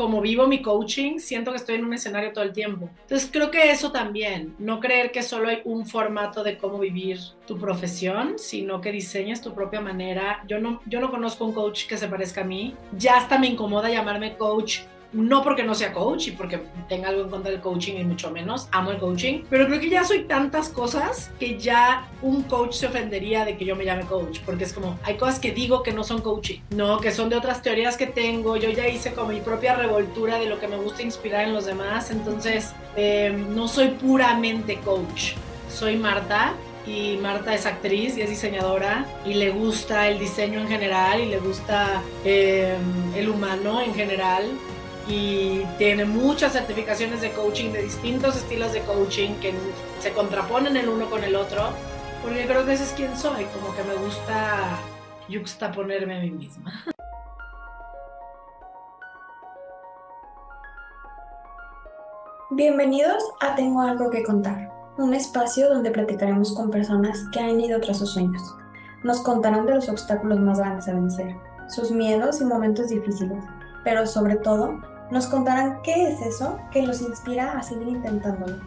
como vivo mi coaching, siento que estoy en un escenario todo el tiempo. Entonces creo que eso también, no creer que solo hay un formato de cómo vivir tu profesión, sino que diseñes tu propia manera. Yo no, yo no conozco un coach que se parezca a mí. Ya hasta me incomoda llamarme coach no porque no sea coach y porque tenga algo en contra del coaching y mucho menos, amo el coaching, pero creo que ya soy tantas cosas que ya un coach se ofendería de que yo me llame coach, porque es como, hay cosas que digo que no son coaching, no, que son de otras teorías que tengo, yo ya hice como mi propia revoltura de lo que me gusta inspirar en los demás, entonces em, no soy puramente coach, soy Marta y Marta es actriz y es diseñadora y le gusta el diseño en general y le gusta em, el humano en general y tiene muchas certificaciones de coaching de distintos estilos de coaching que se contraponen el uno con el otro, porque creo que ese es quien soy, como que me gusta juxtaponerme a mí misma. Bienvenidos a Tengo algo que contar, un espacio donde platicaremos con personas que han ido tras sus sueños. Nos contarán de los obstáculos más grandes a vencer, sus miedos y momentos difíciles, pero sobre todo nos contarán qué es eso que los inspira a seguir intentándolo.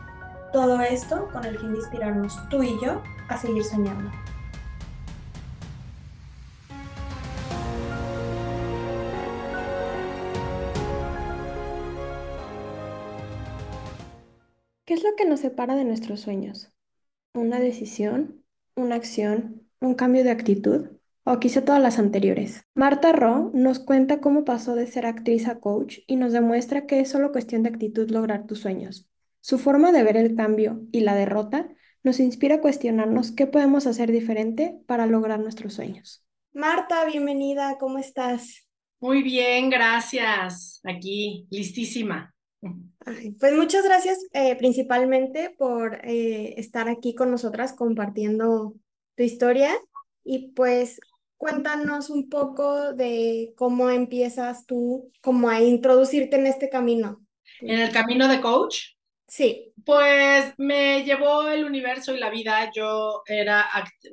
Todo esto con el fin de inspirarnos tú y yo a seguir soñando. ¿Qué es lo que nos separa de nuestros sueños? ¿Una decisión? ¿Una acción? ¿Un cambio de actitud? O quizá todas las anteriores. Marta Ro nos cuenta cómo pasó de ser actriz a coach y nos demuestra que es solo cuestión de actitud lograr tus sueños. Su forma de ver el cambio y la derrota nos inspira a cuestionarnos qué podemos hacer diferente para lograr nuestros sueños. Marta, bienvenida, ¿cómo estás? Muy bien, gracias. Aquí, listísima. pues muchas gracias eh, principalmente por eh, estar aquí con nosotras compartiendo tu historia y pues Cuéntanos un poco de cómo empiezas tú como a introducirte en este camino. ¿En el camino de coach? Sí. Pues me llevó el universo y la vida. Yo era,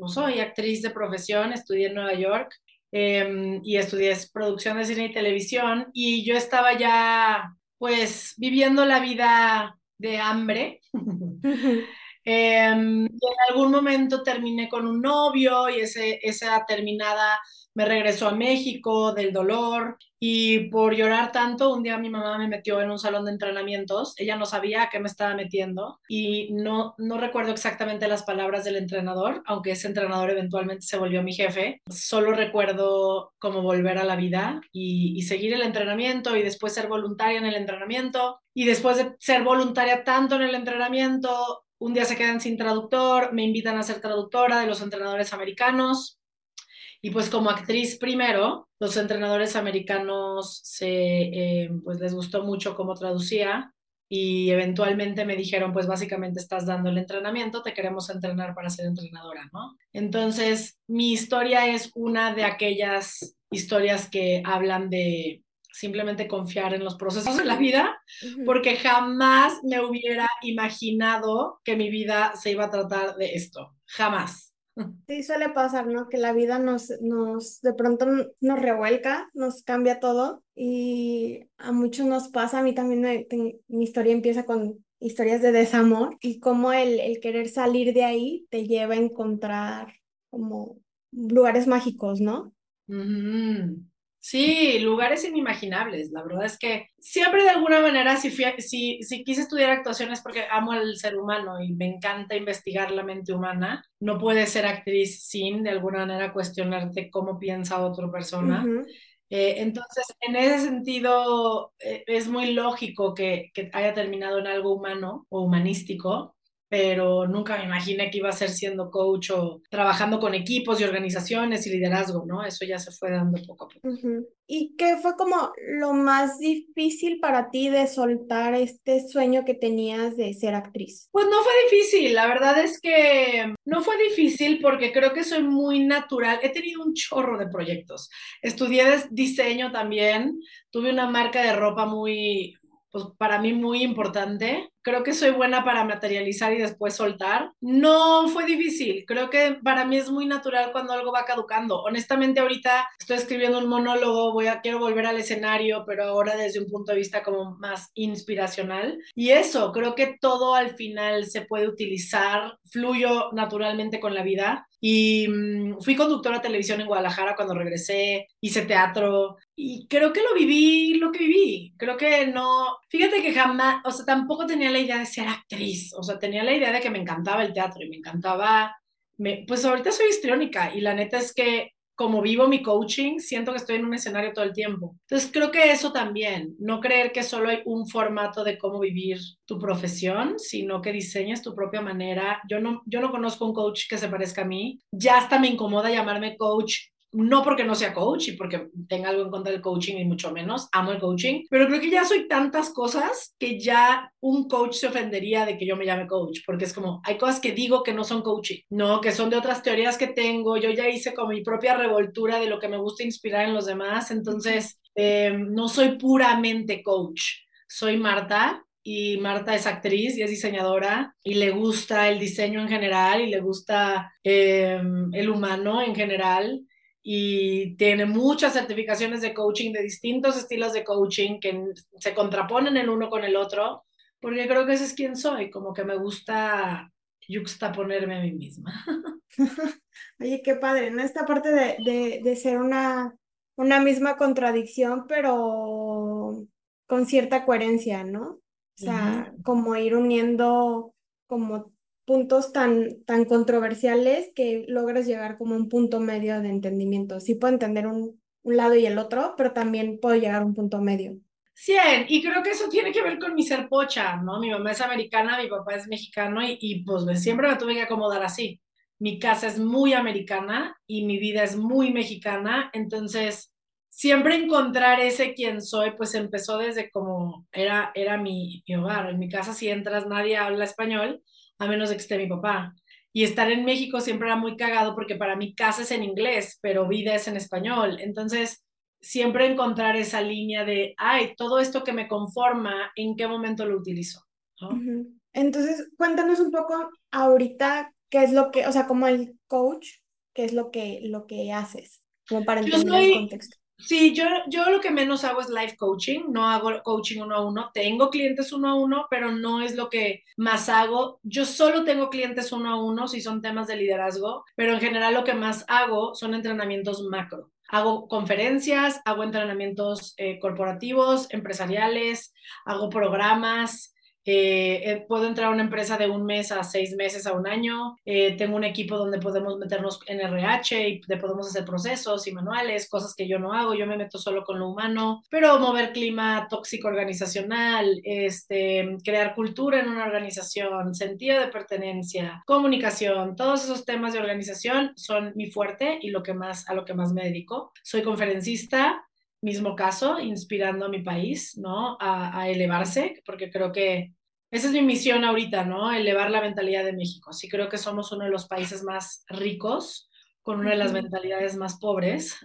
soy actriz de profesión, estudié en Nueva York em, y estudié producción de cine y televisión y yo estaba ya pues viviendo la vida de hambre. Em, y en algún momento terminé con un novio y ese, esa terminada me regresó a México del dolor. Y por llorar tanto, un día mi mamá me metió en un salón de entrenamientos, ella no sabía a qué me estaba metiendo y no, no recuerdo exactamente las palabras del entrenador, aunque ese entrenador eventualmente se volvió mi jefe, solo recuerdo cómo volver a la vida y, y seguir el entrenamiento y después ser voluntaria en el entrenamiento. Y después de ser voluntaria tanto en el entrenamiento, un día se quedan sin traductor, me invitan a ser traductora de los entrenadores americanos. Y pues como actriz primero, los entrenadores americanos se, eh, pues les gustó mucho cómo traducía y eventualmente me dijeron, pues básicamente estás dando el entrenamiento, te queremos entrenar para ser entrenadora, ¿no? Entonces, mi historia es una de aquellas historias que hablan de simplemente confiar en los procesos de la vida, porque jamás me hubiera imaginado que mi vida se iba a tratar de esto, jamás. Sí, suele pasar, ¿no? Que la vida nos, nos, de pronto nos revuelca, nos cambia todo y a muchos nos pasa, a mí también mi historia empieza con historias de desamor y cómo el, el querer salir de ahí te lleva a encontrar como lugares mágicos, ¿no? Sí, lugares inimaginables. La verdad es que siempre de alguna manera, si, si, si quise estudiar actuación es porque amo al ser humano y me encanta investigar la mente humana. No puedes ser actriz sin de alguna manera cuestionarte cómo piensa otra persona. Eh, entonces, en ese sentido, eh, es muy lógico que, que haya terminado en algo humano o humanístico pero nunca me imaginé que iba a ser siendo coach o trabajando con equipos y organizaciones y liderazgo, ¿no? Eso ya se fue dando poco a poco. ¿Y qué fue como lo más difícil para ti de soltar este sueño que tenías de ser actriz? Pues no fue difícil, la verdad es que no fue difícil porque creo que soy muy natural. He tenido un chorro de proyectos. Estudié diseño también, tuve una marca de ropa muy, pues para mí muy importante creo que soy buena para materializar y después soltar. No fue difícil, creo que para mí es muy natural cuando algo va caducando. Honestamente ahorita estoy escribiendo un monólogo, voy a quiero volver al escenario, pero ahora desde un punto de vista como más inspiracional. Y eso, creo que todo al final se puede utilizar, fluyo naturalmente con la vida y mm, fui conductora de televisión en Guadalajara cuando regresé, hice teatro y creo que lo viví, lo que viví. Creo que no, fíjate que jamás, o sea, tampoco tenía la idea de ser actriz, o sea, tenía la idea de que me encantaba el teatro y me encantaba, me, pues ahorita soy histriónica y la neta es que como vivo mi coaching, siento que estoy en un escenario todo el tiempo. Entonces, creo que eso también, no creer que solo hay un formato de cómo vivir tu profesión, sino que diseñes tu propia manera. Yo no, yo no conozco un coach que se parezca a mí. Ya hasta me incomoda llamarme coach no porque no sea coach y porque tenga algo en contra del coaching y mucho menos, amo el coaching, pero creo que ya soy tantas cosas que ya un coach se ofendería de que yo me llame coach, porque es como, hay cosas que digo que no son coaching, no, que son de otras teorías que tengo, yo ya hice como mi propia revoltura de lo que me gusta inspirar en los demás, entonces eh, no soy puramente coach, soy Marta, y Marta es actriz y es diseñadora y le gusta el diseño en general y le gusta eh, el humano en general y tiene muchas certificaciones de coaching de distintos estilos de coaching que se contraponen el uno con el otro, porque creo que ese es quien soy, como que me gusta yuxtaponerme a mí misma. Oye, qué padre, ¿no? Esta parte de, de, de ser una, una misma contradicción, pero con cierta coherencia, ¿no? O sea, como ir uniendo como puntos tan, tan controversiales que logras llegar como un punto medio de entendimiento. Sí puedo entender un, un lado y el otro, pero también puedo llegar a un punto medio. 100, y creo que eso tiene que ver con mi ser pocha, ¿no? Mi mamá es americana, mi papá es mexicano y, y pues siempre me tuve que acomodar así. Mi casa es muy americana y mi vida es muy mexicana, entonces siempre encontrar ese quien soy, pues empezó desde como era, era mi, mi hogar. En mi casa si entras nadie habla español, a menos de que esté mi papá. Y estar en México siempre era muy cagado porque para mí casa es en inglés, pero vida es en español. Entonces, siempre encontrar esa línea de, ay, todo esto que me conforma, ¿en qué momento lo utilizo? Entonces, cuéntanos un poco ahorita qué es lo que, o sea, como el coach, qué es lo que, lo que haces, como para entender el contexto. Sí, yo, yo lo que menos hago es life coaching, no hago coaching uno a uno, tengo clientes uno a uno, pero no es lo que más hago. Yo solo tengo clientes uno a uno si son temas de liderazgo, pero en general lo que más hago son entrenamientos macro. Hago conferencias, hago entrenamientos eh, corporativos, empresariales, hago programas, eh, eh, puedo entrar a una empresa de un mes a seis meses a un año. Eh, tengo un equipo donde podemos meternos en RH y podemos hacer procesos y manuales, cosas que yo no hago. Yo me meto solo con lo humano, pero mover clima tóxico organizacional, este, crear cultura en una organización, sentido de pertenencia, comunicación, todos esos temas de organización son mi fuerte y lo que más, a lo que más me dedico. Soy conferencista, mismo caso, inspirando a mi país, ¿no? A, elevarse, porque creo que esa es mi misión ahorita, ¿no? Elevar la mentalidad de México. Sí creo que somos uno de los países más ricos, con una de las mentalidades más pobres.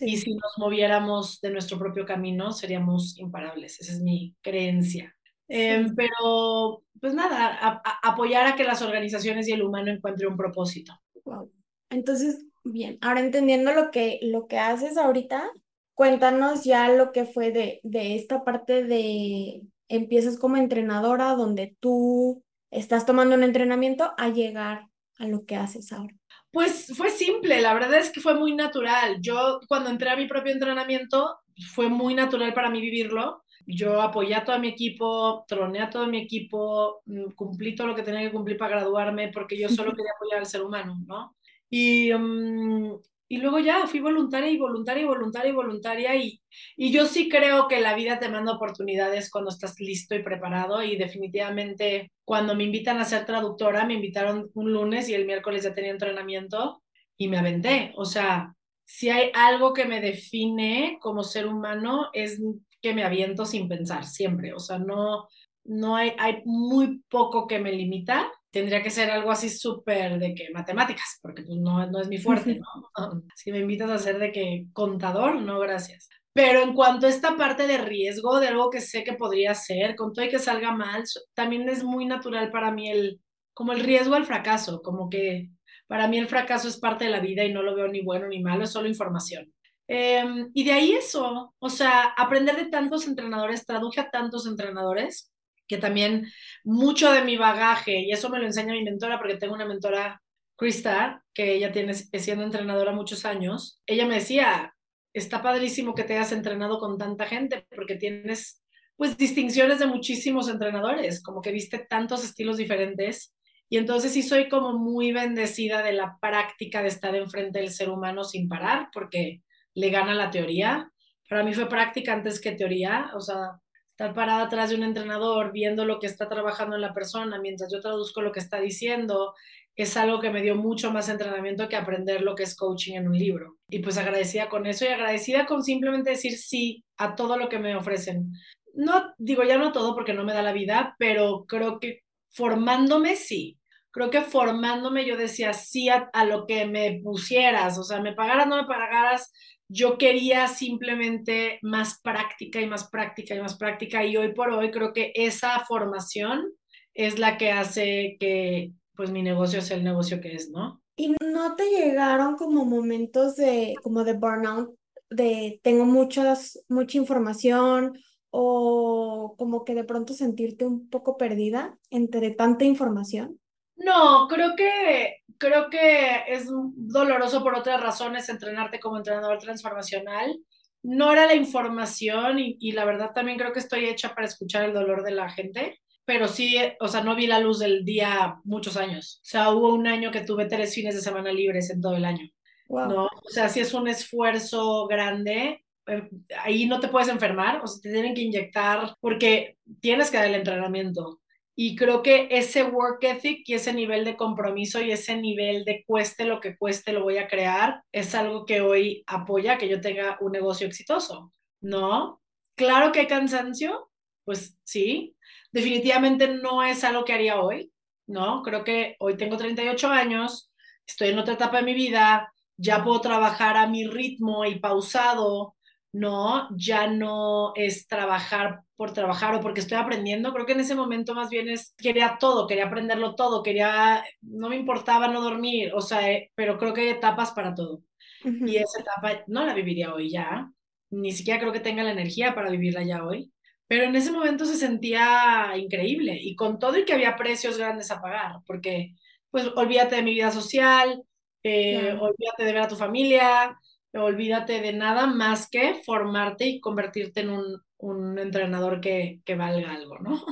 Y si nos moviéramos de nuestro propio camino, seríamos imparables. Esa es mi creencia. Em, pero, pues nada, apoyar a que las organizaciones y el humano encuentren un propósito. Wow. Entonces, bien, ahora entendiendo lo que, lo que haces ahorita, Cuéntanos ya lo que fue de, de esta parte de empiezas como entrenadora, donde tú estás tomando un entrenamiento a llegar a lo que haces ahora. Pues fue simple, la verdad es que fue muy natural. Yo cuando entré a mi propio entrenamiento fue muy natural para mí vivirlo. Yo apoyé a todo mi equipo, troné a todo mi equipo, mm, cumplí todo lo que tenía que cumplir para graduarme porque yo solo quería apoyar al ser humano, ¿no? Y, mm, y luego ya fui voluntaria y voluntaria y voluntaria y voluntaria y, y yo sí creo que la vida te manda oportunidades cuando estás listo y preparado y definitivamente cuando me invitan a ser traductora, me invitaron un lunes y el miércoles ya tenía entrenamiento y me aventé. O sea, si hay algo que me define como ser humano es que me aviento sin pensar siempre. O sea, no, no hay, hay muy poco que me limita tendría que ser algo así súper de que matemáticas, porque pues no, no es mi fuerte, ¿no? Si me invitas a ser de que contador, no, gracias. Pero en cuanto a esta parte de riesgo, de algo que sé que podría ser, con todo y que salga mal, también es muy natural para mí el, como el riesgo al fracaso, como que para mí el fracaso es parte de la vida y no lo veo ni bueno ni malo, es solo información. Em, y de ahí eso, o sea, aprender de tantos entrenadores, traduje a tantos entrenadores, que también mucho de mi bagaje, y eso me lo enseña mi mentora, porque tengo una mentora, Krista, que ella tiene siendo entrenadora muchos años, ella me decía, está padrísimo que te hayas entrenado con tanta gente, porque tienes pues distinciones de muchísimos entrenadores, como que viste tantos estilos diferentes. Y entonces sí soy como muy bendecida de la práctica de estar enfrente del ser humano sin parar, porque le gana la teoría. Para mí fue práctica antes que teoría, o sea, estar parada atrás de un entrenador viendo lo que está trabajando en la persona mientras yo traduzco lo que está diciendo, es algo que me dio mucho más entrenamiento que aprender lo que es coaching en un libro. Y pues agradecida con eso y agradecida con simplemente decir sí a todo lo que me ofrecen. No digo ya no todo porque no me da la vida, pero creo que formándome sí. Creo que formándome yo decía sí a, a lo que me pusieras, o sea, me pagaras, no me pagaras, yo quería simplemente más práctica y más práctica y más práctica y hoy por hoy creo que esa formación es la que hace que pues mi negocio sea el negocio que es, ¿no? ¿Y no te llegaron como momentos de como de burnout de tengo muchas mucha información o como que de pronto sentirte un poco perdida entre tanta información? No, creo que, creo que es doloroso por otras razones entrenarte como entrenador transformacional. No era la información y, y, la verdad también creo que estoy hecha para escuchar el dolor de la gente, pero sí, o sea, no vi la luz del día muchos años. O sea, hubo un año que tuve tres fines de semana libres en todo el año. Wow. ¿no? O sea, sí es un esfuerzo grande. Eh, ahí no te puedes enfermar, o sea, te tienen que inyectar porque tienes que dar el entrenamiento. Y creo que ese work ethic y ese nivel de compromiso y ese nivel de cueste lo que cueste lo voy a crear es algo que hoy apoya que yo tenga un negocio exitoso, ¿no? Claro que hay cansancio, pues sí, definitivamente no es algo que haría hoy, ¿no? Creo que hoy tengo 38 años, estoy en otra etapa de mi vida, ya puedo trabajar a mi ritmo y pausado, ¿no? Ya no es trabajar por trabajar o porque estoy aprendiendo. Creo que en ese momento más bien es, quería todo, quería aprenderlo todo, quería, no me importaba no dormir, o sea, eh, pero creo que hay etapas para todo. Uh -huh. Y esa etapa no la viviría hoy ya, ni siquiera creo que tenga la energía para vivirla ya hoy. Pero en ese momento se sentía increíble y con todo y que había precios grandes a pagar, porque pues olvídate de mi vida social, eh, olvídate de ver a tu familia, olvídate de nada más que formarte y convertirte en un, un entrenador que, que, valga algo, ¿no?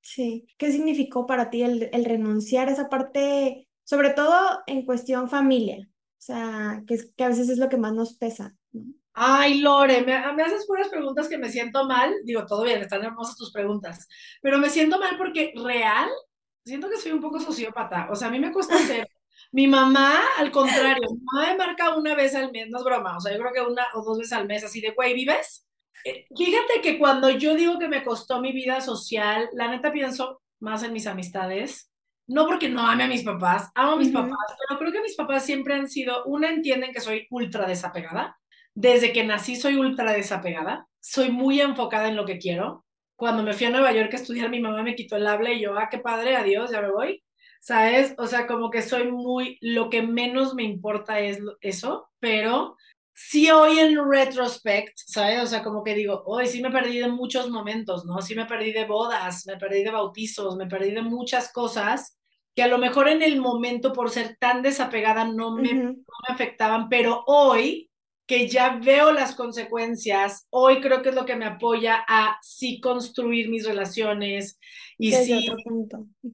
Sí. ¿Qué significó para ti el, el, renunciar a esa parte, sobre todo en cuestión familia? O sea, que, que a veces es lo que más nos pesa. ¿no? Ay, Lore, me, me, haces puras preguntas que me siento mal. Digo, todo bien, están hermosas tus preguntas, pero me siento mal porque real, siento que soy un poco sociópata. O sea, a mí me cuesta hacer mi mamá, al contrario, mi mamá me marca una vez al mes, no es broma, o sea, yo creo que una o dos veces al mes, así de, güey, ¿vives? Eh, fíjate que cuando yo digo que me costó mi vida social, la neta pienso más en mis amistades, no porque no ame a mis papás, amo a mis uh -huh. papás, pero creo que mis papás siempre han sido, una, entienden que soy ultra desapegada, desde que nací soy ultra desapegada, soy muy enfocada en lo que quiero. Cuando me fui a Nueva York a estudiar, mi mamá me quitó el habla y yo, ah, qué padre, adiós, ya me voy. ¿Sabes? O sea, como que soy muy, lo que menos me importa es eso, pero sí hoy en retrospect, ¿sabes? O sea, como que digo, hoy sí me perdí de muchos momentos, ¿no? Sí me perdí de bodas, me perdí de bautizos, me perdí de muchas cosas que a lo mejor en el momento por ser tan desapegada no me, uh -huh. no me afectaban, pero hoy que ya veo las consecuencias, hoy creo que es lo que me apoya a sí construir mis relaciones y sí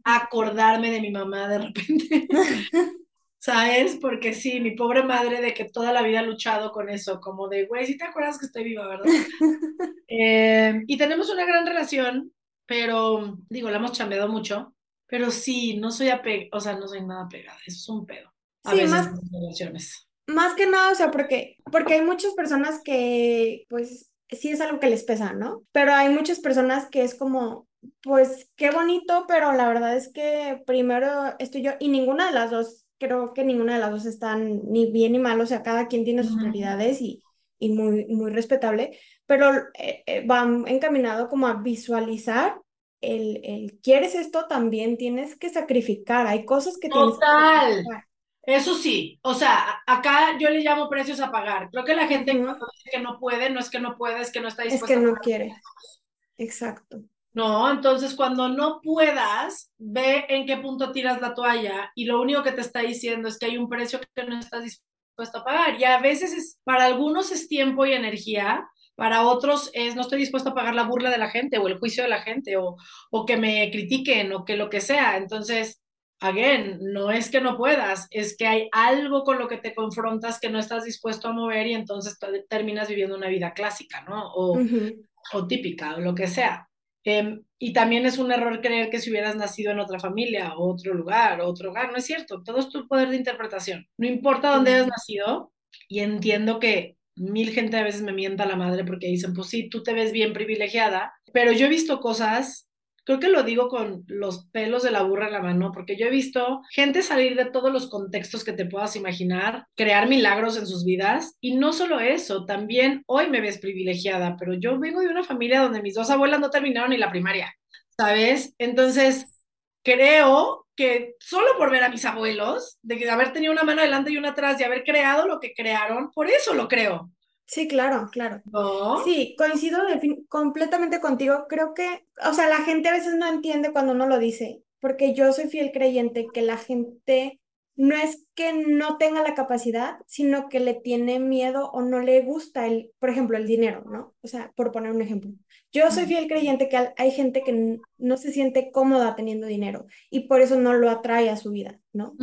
acordarme de mi mamá de repente. ¿Sabes? Porque sí, mi pobre madre de que toda la vida ha luchado con eso, como de, güey, si te acuerdas que estoy viva, ¿verdad? eh, y tenemos una gran relación, pero digo, la hemos chambeado mucho, pero sí, no soy apegada, o sea, no soy nada pegada, eso es un pedo. A sí, veces más, en relaciones. Más que nada, o sea, porque, porque hay muchas personas que, pues, sí es algo que les pesa, ¿no? Pero hay muchas personas que es como, pues, qué bonito, pero la verdad es que primero estoy yo, y ninguna de las dos, creo que ninguna de las dos están ni bien ni mal, o sea, cada quien tiene sus prioridades y, y muy, muy respetable, pero eh, eh, van encaminado como a visualizar el, el, quieres esto, también tienes que sacrificar, hay cosas que tienes que sacrificar. Eso sí, o sea, acá yo le llamo precios a pagar. Creo que la gente dice que no puede, no es que no puede, es que no está dispuesta. Es que no quiere. Exacto. No, entonces cuando no puedas, ve en qué punto tiras la toalla y lo único que te está diciendo es que hay un precio que no estás dispuesto a pagar. Y a veces es, para algunos es tiempo y energía, para otros es no estoy dispuesto a pagar la burla de la gente o el juicio de la gente o, o que me critiquen o que lo que sea. Entonces, again, no es que no puedas, es que hay algo con lo que te confrontas que no estás dispuesto a mover y entonces terminas viviendo una vida clásica, ¿no? O, o típica o lo que sea. Em, y también es un error creer que si hubieras nacido en otra familia o otro lugar otro hogar, no es cierto, todo es tu poder de interpretación. No importa dónde hayas nacido, y entiendo que mil gente a veces me mienta la madre porque dicen, pues sí, tú te ves bien privilegiada, pero yo he visto cosas creo que lo digo con los pelos de la burra en la mano, porque yo he visto gente salir de todos los contextos que te puedas imaginar, crear milagros en sus vidas, y no solo eso, también hoy me ves privilegiada, pero yo vengo de una familia donde mis dos abuelas no terminaron ni la primaria, ¿sabes? Entonces, creo que solo por ver a mis abuelos, de haber tenido una mano adelante y una atrás, y haber creado lo que crearon, por eso lo creo. Sí, claro, claro. Sí, coincido completamente contigo. Creo que, o sea, la gente a veces no entiende cuando uno lo dice, porque yo soy fiel creyente que la gente no es que no tenga la capacidad, sino que le tiene miedo o no le gusta el, por ejemplo, el dinero, ¿no? O sea, por poner un ejemplo. Yo soy fiel creyente que hay gente que no se siente cómoda teniendo dinero y por eso no lo atrae a su vida, ¿no?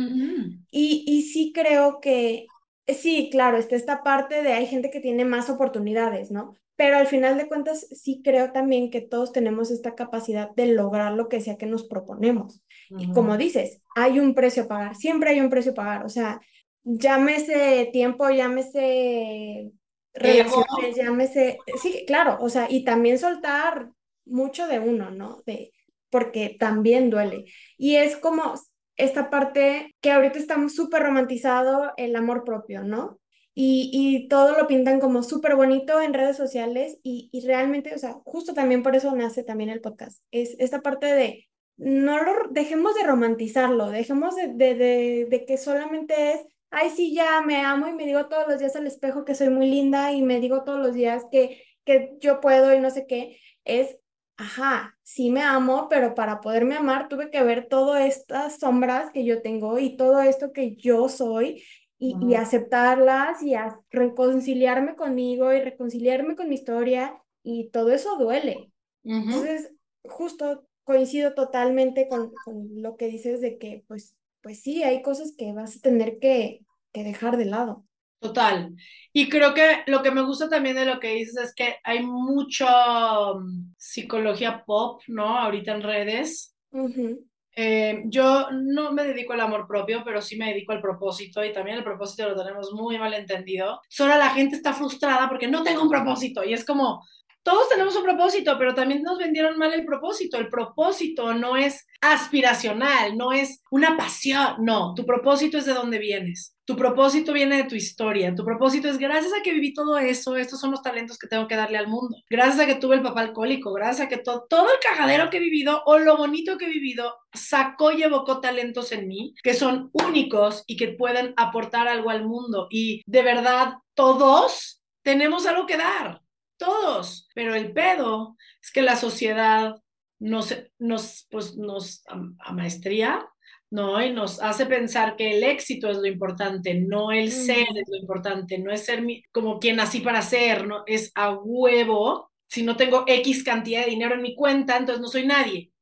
y, y sí creo que sí, claro, está esta parte de hay gente que tiene más oportunidades, ¿no? Pero al final de cuentas, sí creo también que todos tenemos esta capacidad de lograr lo que sea que nos proponemos. Y como dices, hay un precio a pagar, siempre hay un precio a pagar, o sea, llámese tiempo, llámese relaciones, llámese, sí, claro, o sea, y también soltar mucho de uno, ¿no? De, porque también duele. Y es como, esta parte que ahorita está súper romantizado, el amor propio, ¿no? Y, y todo lo pintan como súper bonito en redes sociales y, y, realmente, o sea, justo también por eso nace también el podcast. Es esta parte de, no lo, dejemos de romantizarlo, dejemos de, de, de, de que solamente es, ay, sí, ya me amo y me digo todos los días al espejo que soy muy linda y me digo todos los días que, que yo puedo y no sé qué. Es ajá, sí me amo, pero para poderme amar tuve que ver todas estas sombras que yo tengo y todo esto que yo soy y, aceptarlas y reconciliarme conmigo y reconciliarme con mi historia y todo eso duele. Entonces, justo coincido totalmente con, lo que dices de que, pues, pues sí, hay cosas que vas a tener que, que dejar de lado. Total. Y creo que lo que me gusta también de lo que dices es que hay mucho mm, psicología pop, ¿no? Ahorita en redes. Eh, yo no me dedico al amor propio, pero sí me dedico al propósito y también el propósito lo tenemos muy mal entendido. Solo la gente está frustrada porque no tengo un propósito y es como, todos tenemos un propósito, pero también nos vendieron mal el propósito. El propósito no es aspiracional, no es una pasión, no, tu propósito es de dónde vienes. Tu propósito viene de tu historia. Tu propósito es gracias a que viví todo eso, estos son los talentos que tengo que darle al mundo. Gracias a que tuve el papá alcohólico, gracias a que todo el cagadero que he vivido o lo bonito que he vivido sacó y evocó talentos en mí que son únicos y que pueden aportar algo al mundo. Y de verdad, todos tenemos algo que dar todos, pero el pedo es que la sociedad nos, nos, pues, nos amaestría, ¿no? Y nos hace pensar que el éxito es lo importante, no el ser es lo importante, no es ser como quien nací para ser, ¿no? Es a huevo, si no tengo X cantidad de dinero en mi cuenta, entonces no soy nadie.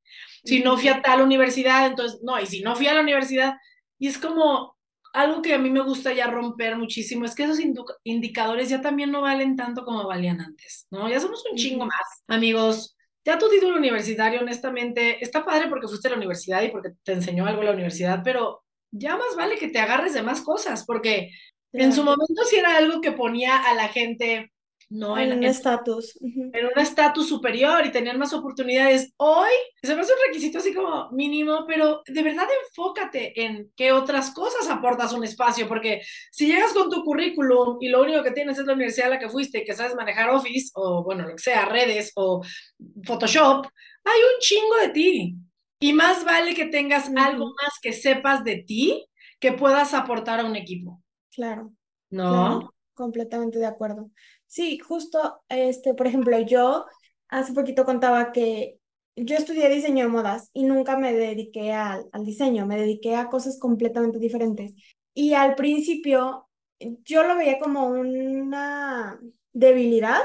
Si no fui a tal universidad, entonces no, y si no fui a la universidad, y es como, algo que a mí me gusta ya romper muchísimo es que esos indicadores ya también no valen tanto como valían antes, ¿no? Ya somos un chingo más, amigos. Ya tu título universitario, honestamente, está padre porque fuiste a la universidad y porque te enseñó algo la universidad, pero ya más vale que te agarres de más cosas, porque en su momento sí era algo que ponía a la gente ¿no? En un estatus. En un estatus superior y tener más oportunidades. Hoy se me hace un requisito así como mínimo, pero de verdad enfócate en qué otras cosas aportas un espacio, porque si llegas con tu currículum y lo único que tienes es la universidad a la que fuiste y que sabes manejar Office o, bueno, lo que sea, redes o Photoshop, hay un chingo de ti. Y más vale que tengas algo más que sepas de ti que puedas aportar a un equipo. Claro. ¿No? completamente de acuerdo. Sí, justo, este, por ejemplo, yo hace poquito contaba que yo estudié diseño de modas y nunca me dediqué al, al diseño, me dediqué a cosas completamente diferentes. Y al principio yo lo veía como una debilidad,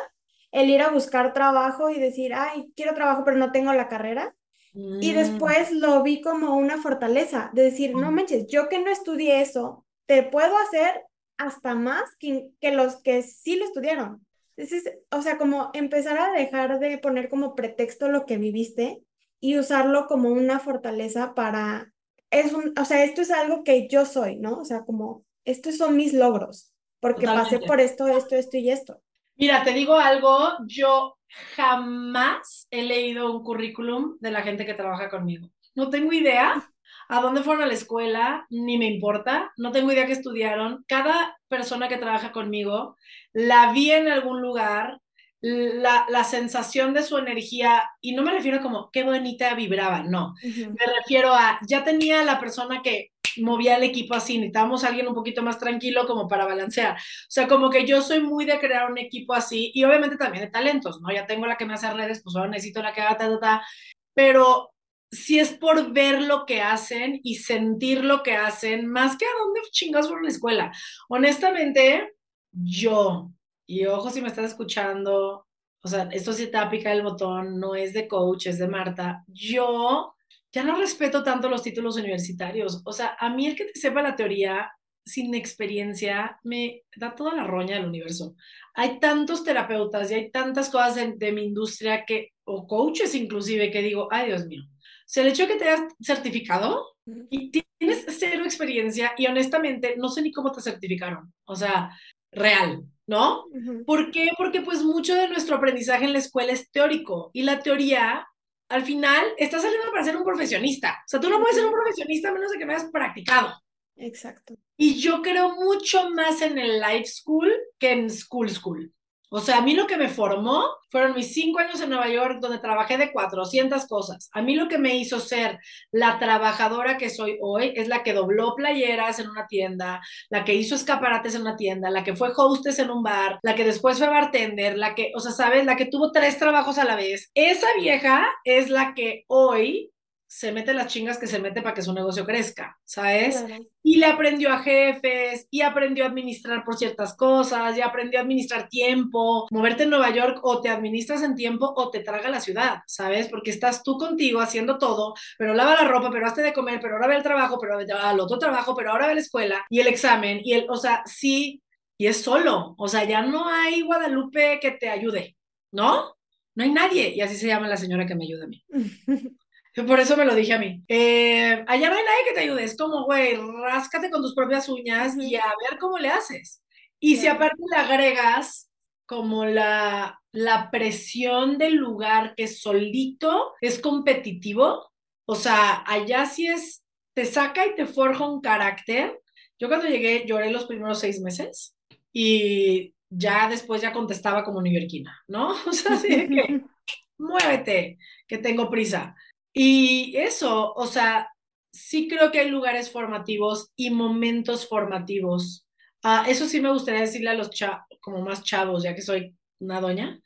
el ir a buscar trabajo y decir, ay, quiero trabajo, pero no tengo la carrera. Y mm. después lo vi como una fortaleza, de decir, no manches, yo que no estudié eso, te puedo hacer hasta más que, que los que sí lo estudiaron. Entonces, o sea, como empezar a dejar de poner como pretexto lo que viviste y usarlo como una fortaleza para, es un, o sea, esto es algo que yo soy, ¿no? O sea, como, estos son mis logros, porque pasé por esto, esto, esto y esto. Mira, te digo algo, yo jamás he leído un currículum de la gente que trabaja conmigo. No tengo idea a dónde fueron a la escuela, ni me importa, no tengo idea qué estudiaron. Cada persona que trabaja conmigo la vi en algún lugar, la, la, sensación de su energía, y no me refiero como qué bonita vibraba, no, me refiero a ya tenía la persona que movía el equipo así, necesitábamos a alguien un poquito más tranquilo como para balancear. O sea, como que yo soy muy de crear un equipo así y obviamente también de talentos, ¿no? Ya tengo la que me hace redes, pues ahora necesito la que haga ta, ta, ta, pero si es por ver lo que hacen y sentir lo que hacen, más que a dónde chingas por la escuela. Honestamente, yo, y ojo si me estás escuchando, o sea, esto sí te aplica el botón, no es de coach, es de Marta. Yo ya no respeto tanto los títulos universitarios. O sea, a mí el que te sepa la teoría sin experiencia me da toda la roña del universo. Hay tantos terapeutas y hay tantas cosas de, mi industria que, o coaches inclusive, que digo, ay Dios mío, sea, el hecho de que te hayas certificado y tienes cero experiencia y honestamente no sé ni cómo te certificaron, o sea, real, ¿no? ¿Por qué? Porque pues mucho de nuestro aprendizaje en la escuela es teórico y la teoría al final está saliendo para ser un profesionista. O sea, tú no puedes ser un profesionista a menos de que me hayas practicado. Exacto. Y yo creo mucho más en el life school que en school school. O sea, a mí lo que me formó fueron mis cinco años en Nueva York, donde trabajé de 400 cosas. A mí lo que me hizo ser la trabajadora que soy hoy es la que dobló playeras en una tienda, la que hizo escaparates en una tienda, la que fue hostess en un bar, la que después fue bartender, la que, o sea, ¿sabes? La que tuvo tres trabajos a la vez. Esa vieja es la que hoy se mete las chingas que se mete para que su negocio crezca, ¿sabes? Y le aprendió a jefes, y aprendió a administrar por ciertas cosas, y aprendió a administrar tiempo. Moverte en Nueva York o te administras en tiempo o te traga la ciudad, ¿sabes? Porque estás tú contigo haciendo todo, pero lava la ropa, pero hazte de comer, pero ahora ve el trabajo, pero al otro trabajo, pero ahora ve la escuela y el examen, y el, o sea, sí, y es solo, o sea, ya no hay Guadalupe que te ayude, ¿no? No hay nadie, y así se llama la señora que me ayuda a mí. Por eso me lo dije a mí. Eh, allá no hay nadie que te ayude. Es como, güey, ráscate con tus propias uñas y a ver cómo le haces. Y si aparte le agregas como la, la presión del lugar que solito es competitivo, o sea, allá sí es, te saca y te forja un carácter. Yo cuando llegué lloré los primeros seis meses y ya después ya contestaba como neoyorquina, ¿no? O sea, así que muévete, que tengo prisa. Y eso, o sea, sí creo que hay lugares formativos y momentos formativos. Ah, eso sí me gustaría decirle a los chavos, como más chavos, ya que soy una doña.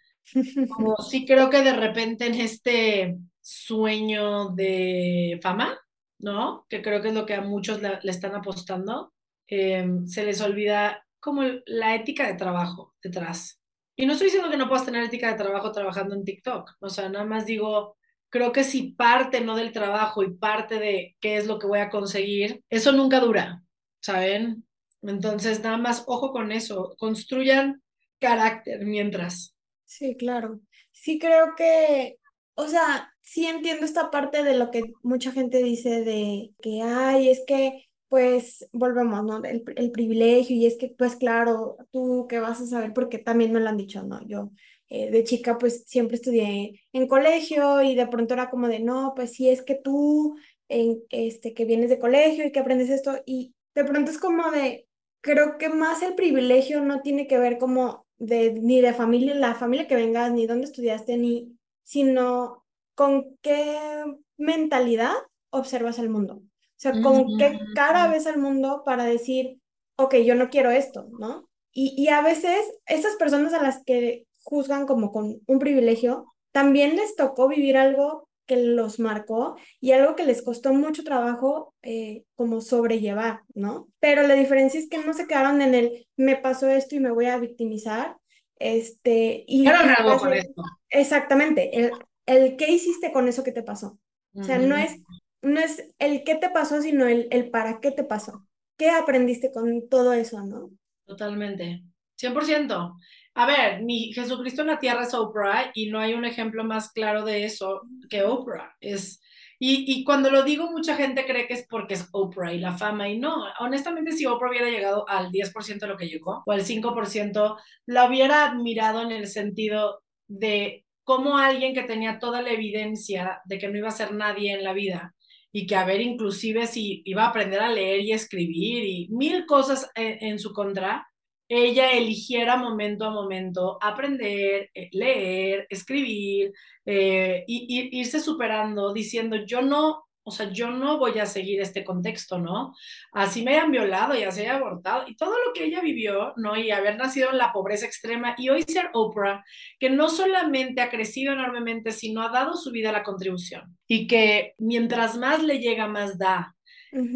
Como sí creo que de repente en este sueño de fama, ¿no? Que creo que es lo que a muchos le, están apostando, em, se les olvida como la ética de trabajo detrás. Y no estoy diciendo que no puedas tener ética de trabajo trabajando en TikTok, o sea, nada más digo, creo que si parte no del trabajo y parte de qué es lo que voy a conseguir, eso nunca dura, ¿saben? Entonces, nada más ojo con eso, construyan carácter mientras. Sí, claro. Sí creo que, o sea, sí entiendo esta parte de lo que mucha gente dice de que, ay, es que pues volvemos, ¿no? El, el, privilegio y es que, pues claro, tú que vas a saber, porque también me lo han dicho, ¿no? Yo eh, de chica pues siempre estudié en colegio y de pronto era como de, no, pues sí, es que tú, en, este, que vienes de colegio y que aprendes esto y de pronto es como de, creo que más el privilegio no tiene que ver como de, ni de familia, la familia que vengas, ni dónde estudiaste, ni, sino con qué mentalidad observas el mundo. O sea, con qué cara ves al mundo para decir, ok, yo no quiero esto, ¿no? Y, y a veces esas personas a las que juzgan como con un privilegio, también les tocó vivir algo que los marcó y algo que les costó mucho trabajo eh, como sobrellevar, ¿no? Pero la diferencia es que no se quedaron en el me pasó esto y me voy a victimizar, este, y... algo con esto. Exactamente, el, el qué hiciste con eso que te pasó. O sea, no es no es el qué te pasó, sino el, el para qué te pasó. ¿Qué aprendiste con todo eso, no? Totalmente. 100%. A ver, mi Jesucristo en la tierra es Oprah y no hay un ejemplo más claro de eso que Oprah. Es, y, y, cuando lo digo, mucha gente cree que es porque es Oprah y la fama, y no, honestamente, si Oprah hubiera llegado al 10% de lo que llegó, o al 5%, la hubiera admirado en el sentido de cómo alguien que tenía toda la evidencia de que no iba a ser nadie en la vida, y que a ver inclusive si iba a aprender a leer y escribir y mil cosas en, su contra, ella eligiera momento a momento aprender, eh, leer, escribir eh, y, irse superando diciendo yo no o sea, yo no voy a seguir este contexto, ¿no? Así me hayan violado y así haya abortado y todo lo que ella vivió, ¿no? Y haber nacido en la pobreza extrema y hoy ser Oprah, que no solamente ha crecido enormemente, sino ha dado su vida a la contribución y que mientras más le llega, más da.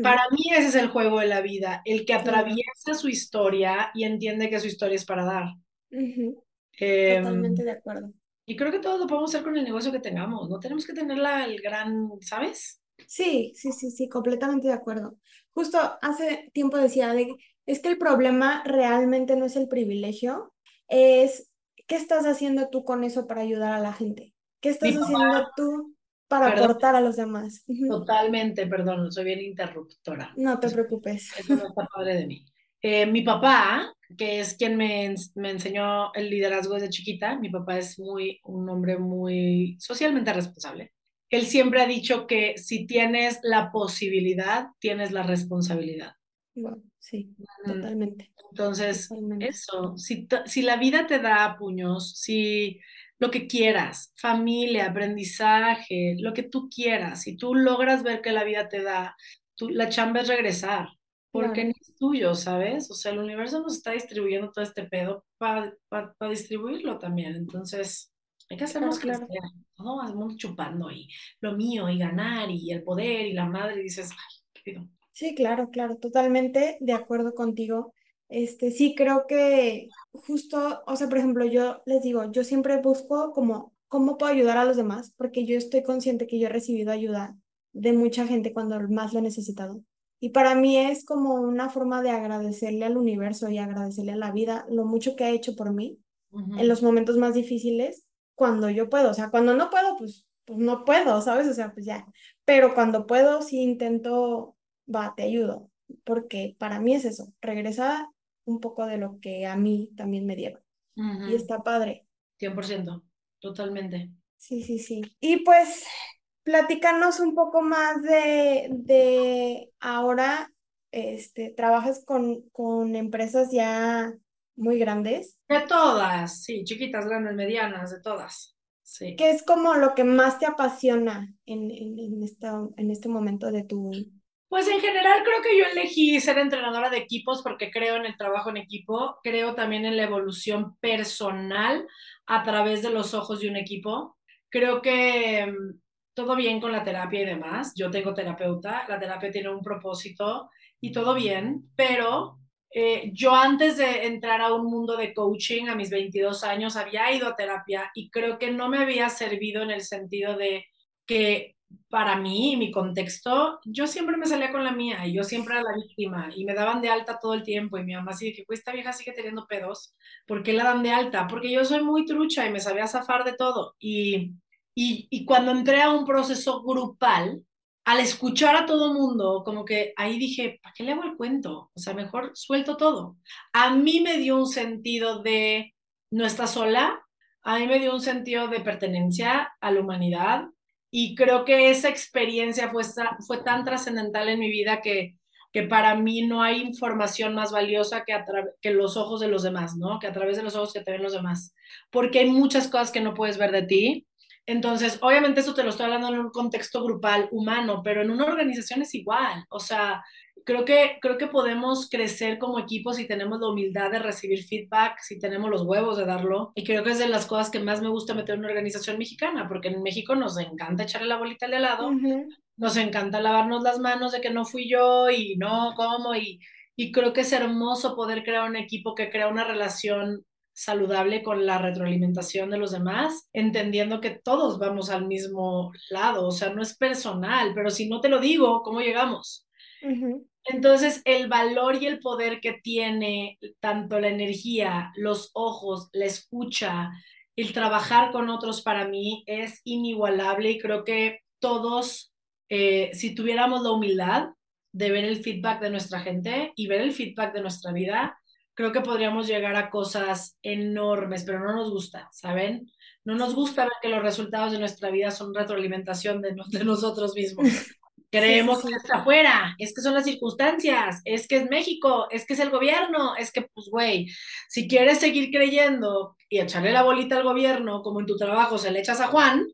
Para mí ese es el juego de la vida, el que atraviesa su historia y entiende que su historia es para dar. Em, Totalmente de acuerdo. Y creo que todo lo podemos hacer con el negocio que tengamos, no tenemos que tenerla el gran, ¿sabes? Sí, sí, sí, sí, completamente de acuerdo. Justo hace tiempo decía de es que el problema realmente no es el privilegio, es qué estás haciendo tú con eso para ayudar a la gente. ¿Qué estás haciendo tú para aportar a los demás? Totalmente, perdón, soy bien interruptora. No te preocupes. Eso no está padre de mí. Eh, mi papá, que es quien me, me, enseñó el liderazgo desde chiquita, mi papá es muy, un hombre muy socialmente responsable él siempre ha dicho que si tienes la posibilidad, tienes la responsabilidad. sí, totalmente. Entonces, eso, si, si la vida te da puños, si lo que quieras, familia, aprendizaje, lo que tú quieras, si tú logras ver que la vida te da, tú, la chamba es regresar, porque no es tuyo, ¿sabes? O sea, el universo nos está distribuyendo todo este pedo para distribuirlo también. Entonces, hay que hacernos claro, claro. ¿no? El mundo chupando y lo mío y ganar y el poder y la madre y dices, ay, qué pido. Sí, claro, claro, totalmente de acuerdo contigo. Este, sí, creo que justo, o sea, por ejemplo, yo les digo, yo siempre busco como cómo puedo ayudar a los demás, porque yo estoy consciente que yo he recibido ayuda de mucha gente cuando más lo he necesitado. Y para mí es como una forma de agradecerle al universo y agradecerle a la vida lo mucho que ha hecho por mí en los momentos más difíciles cuando yo puedo, o sea, cuando no puedo, pues, pues no puedo, ¿sabes? O sea, pues ya, pero cuando puedo, sí intento, va, te ayudo, porque para mí es eso, regresar un poco de lo que a mí también me dieron. Y está padre. 100%, totalmente. Sí, sí, sí. Y pues, platícanos un poco más de, de ahora, este, trabajas con, con empresas ya muy grandes. De todas, sí, chiquitas, grandes, medianas, de todas. Sí. ¿Qué es como lo que más te apasiona en, en, en, en este momento de tu... Pues en general creo que yo elegí ser entrenadora de equipos porque creo en el trabajo en equipo, creo también en la evolución personal a través de los ojos de un equipo. Creo que mm, todo bien con la terapia y demás. Yo tengo terapeuta, la terapia tiene un propósito y todo bien, pero eh, yo antes de entrar a un mundo de coaching a mis 22 años había ido a terapia y creo que no me había servido en el sentido de que para mí y mi contexto, yo siempre me salía con la mía y yo siempre era la víctima y me daban de alta todo el tiempo y mi mamá así de que, pues esta vieja sigue teniendo pedos, ¿por qué la dan de alta? Porque yo soy muy trucha y me sabía zafar de todo y, y, y cuando entré a un proceso grupal, al escuchar a todo mundo, como que ahí dije, ¿para qué le hago el cuento? O sea, mejor suelto todo. A mí me dio un sentido de no está sola, a mí me dio un sentido de pertenencia a la humanidad y creo que esa experiencia fue, fue tan trascendental en mi vida que, que para mí no hay información más valiosa que, a que los ojos de los demás, ¿no? Que a través de los ojos que te ven los demás. Porque hay muchas cosas que no puedes ver de ti entonces, obviamente eso te lo estoy hablando en un contexto grupal humano, pero en una organización es igual. O sea, creo que, creo que podemos crecer como equipo si tenemos la humildad de recibir feedback, si tenemos los huevos de darlo. Y creo que es de las cosas que más me gusta meter en una organización mexicana, porque en México nos encanta echarle la bolita al de lado, nos encanta lavarnos las manos de que no fui yo y no, ¿cómo? Y, y creo que es hermoso poder crear un equipo que crea una relación saludable con la retroalimentación de los demás, entendiendo que todos vamos al mismo lado, o sea, no es personal, pero si no te lo digo, ¿cómo llegamos? Entonces, el valor y el poder que tiene tanto la energía, los ojos, la escucha, el trabajar con otros para mí es inigualable y creo que todos, eh, si tuviéramos la humildad de ver el feedback de nuestra gente y ver el feedback de nuestra vida, creo que podríamos llegar a cosas enormes, pero no nos gusta, ¿saben? No nos gusta ver que los resultados de nuestra vida son retroalimentación de, de nosotros mismos. Creemos que está afuera, es que son las circunstancias, es que es México, es que es el gobierno, es que, pues, güey, si quieres seguir creyendo y echarle la bolita al gobierno, como en tu trabajo se le echas a Juan,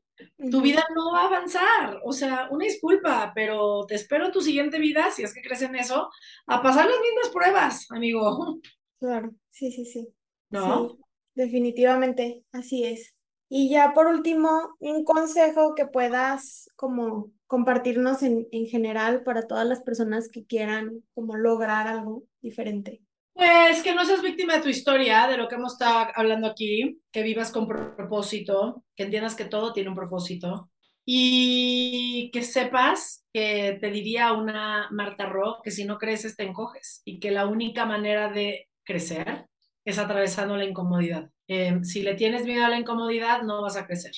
tu vida no va a avanzar. O sea, una disculpa, pero te espero tu siguiente vida, si es que crees en eso, a pasar las mismas pruebas, amigo. Claro, sí, sí, sí. ¿No? definitivamente, así es. Y ya por último, un consejo que puedas como compartirnos en, en general para todas las personas que quieran como lograr algo diferente. Pues que no seas víctima de tu historia, de lo que hemos estado hablando aquí, que vivas con propósito, que entiendas que todo tiene un propósito y que sepas que te diría una Marta Ro que si no creces te encoges y que la única manera de crecer es atravesando la incomodidad. Em, si le tienes miedo a la incomodidad, no vas a crecer.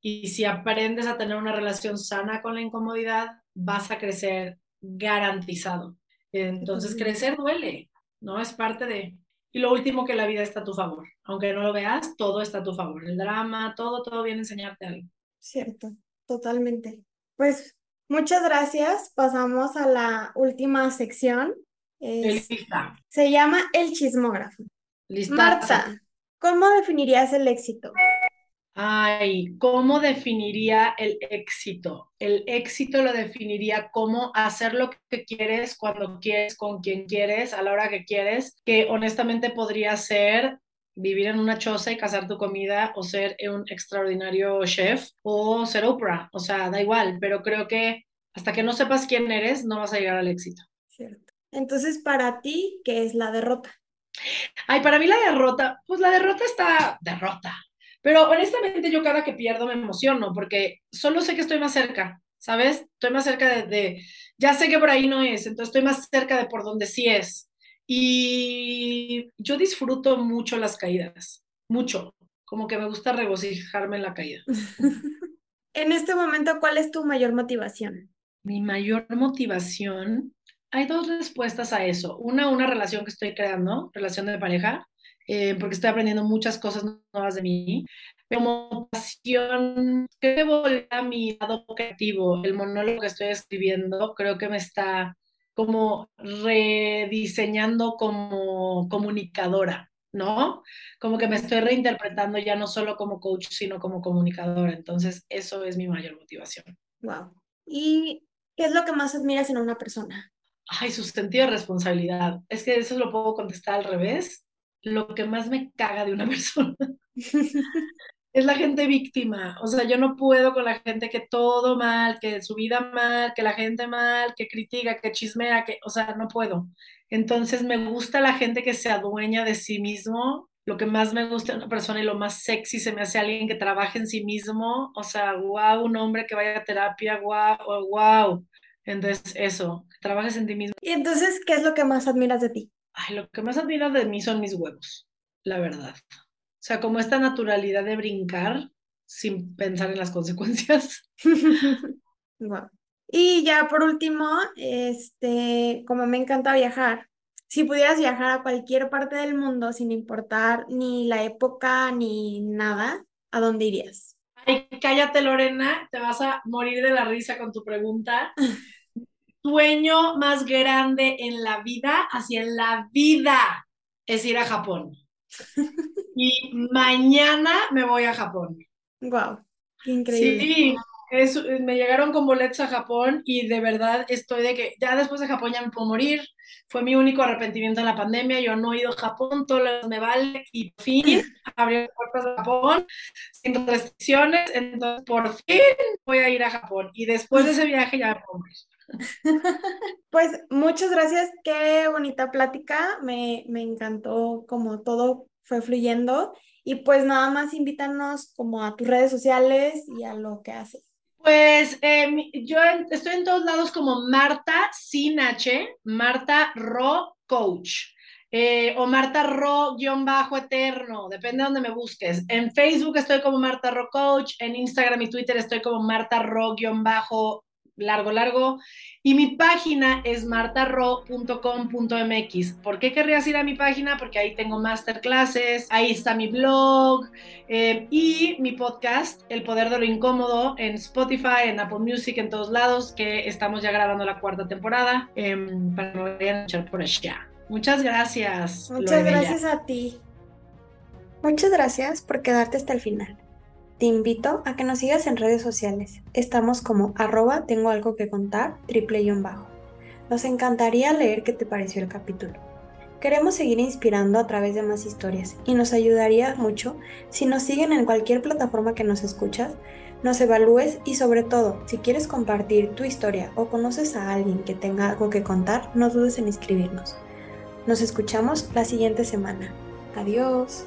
Y si aprendes a tener una relación sana con la incomodidad, vas a crecer garantizado. Entonces, crecer duele, ¿no? Es parte de... Y lo último, que la vida está a tu favor. Aunque no lo veas, todo está a tu favor. El drama, todo, todo viene a enseñarte algo. Cierto, totalmente. Pues muchas gracias. Pasamos a la última sección, se llama El Chismógrafo. Marta, ¿cómo definirías el éxito? Ay, ¿cómo definiría el éxito? El éxito lo definiría como hacer lo que quieres, cuando quieres, con quien quieres, a la hora que quieres, que honestamente podría ser vivir en una choza y cazar tu comida o ser un extraordinario chef o ser Oprah, o sea, da igual, pero creo que hasta que no sepas quién eres, no vas a llegar al éxito. Cierto. Entonces, para ti, ¿qué es la derrota? Ay, para mí la derrota, pues la derrota está derrota. Pero honestamente yo cada que pierdo me emociono porque solo sé que estoy más cerca, ¿sabes? Estoy más cerca de, de, ya sé que por ahí no es, entonces estoy más cerca de por donde sí es. Y yo disfruto mucho las caídas, mucho, como que me gusta regocijarme en la caída. en este momento, ¿cuál es tu mayor motivación? Mi mayor motivación hay dos respuestas a eso. Una, una relación que estoy creando, relación de pareja, eh, porque estoy aprendiendo muchas cosas nuevas de mí. Como pasión, creo que volver a mi lado creativo, el monólogo que estoy escribiendo, creo que me está como rediseñando como comunicadora, ¿no? Como que me estoy reinterpretando ya no solo como coach, sino como comunicadora. Entonces, eso es mi mayor motivación. Wow. ¿Y qué es lo que más admiras en una persona? ay, su sentido de responsabilidad. Es que eso lo puedo contestar al revés. Lo que más me caga de una persona es la gente víctima. O sea, yo no puedo con la gente que todo mal, que su vida mal, que la gente mal, que critica, que chismea, que, o sea, no puedo. Entonces me gusta la gente que se adueña de sí mismo. Lo que más me gusta de una persona y lo más sexy se me hace alguien que trabaje en sí mismo. O sea, wow, un hombre que vaya a terapia, wow, wow. Entonces, eso, que trabajes en ti mismo. Y entonces, ¿qué es lo que más admiras de ti? Ay, lo que más admiras de mí son mis huevos, la verdad. O sea, como esta naturalidad de brincar sin pensar en las consecuencias. Y ya por último, este, como me encanta viajar, si pudieras viajar a cualquier parte del mundo sin importar ni la época ni nada, ¿a dónde irías? Ay, cállate, Lorena, te vas a morir de la risa con tu pregunta. Sueño más grande en la vida, así en la vida, es ir a Japón. Y mañana me voy a Japón. Wow, increíble. Sí, es, me llegaron con boletos a Japón y de verdad estoy de que ya después de Japón ya me puedo morir. Fue mi único arrepentimiento en la pandemia. Yo no he ido a Japón, todo lo me vale y por fin abrió puertas de Japón sin restricciones. Entonces, por fin voy a ir a Japón y después de ese viaje ya me puedo morir. Pues muchas gracias, qué bonita plática, me, me encantó como todo fue fluyendo y pues nada más invítanos como a tus redes sociales y a lo que haces. Pues eh, yo estoy en todos lados como Marta sin Marta Ro Coach. Eh, o Marta Ro-eterno, depende de donde me busques. En Facebook estoy como Marta Ro Coach, en Instagram y Twitter estoy como Marta Ro-bajo largo, largo. Y mi página es martarro.com.mx. ¿Por qué querrías ir a mi página? Porque ahí tengo masterclasses, ahí está mi blog eh, y mi podcast, El Poder de lo Incómodo, en Spotify, en Apple Music, en todos lados, que estamos ya grabando la cuarta temporada em, para que me vayan a echar por allá. Muchas gracias. Muchas gracias a ti. Muchas gracias por quedarte hasta el final. Te invito a que nos sigas en redes sociales. Estamos como arroba tengo algo que contar, triple y bajo. Nos encantaría leer qué te pareció el capítulo. Queremos seguir inspirando a través de más historias y nos ayudaría mucho si nos siguen en cualquier plataforma que nos escuchas, nos evalúes y sobre todo, si quieres compartir tu historia o conoces a alguien que tenga algo que contar, no dudes en inscribirnos. Nos escuchamos la siguiente semana. Adiós.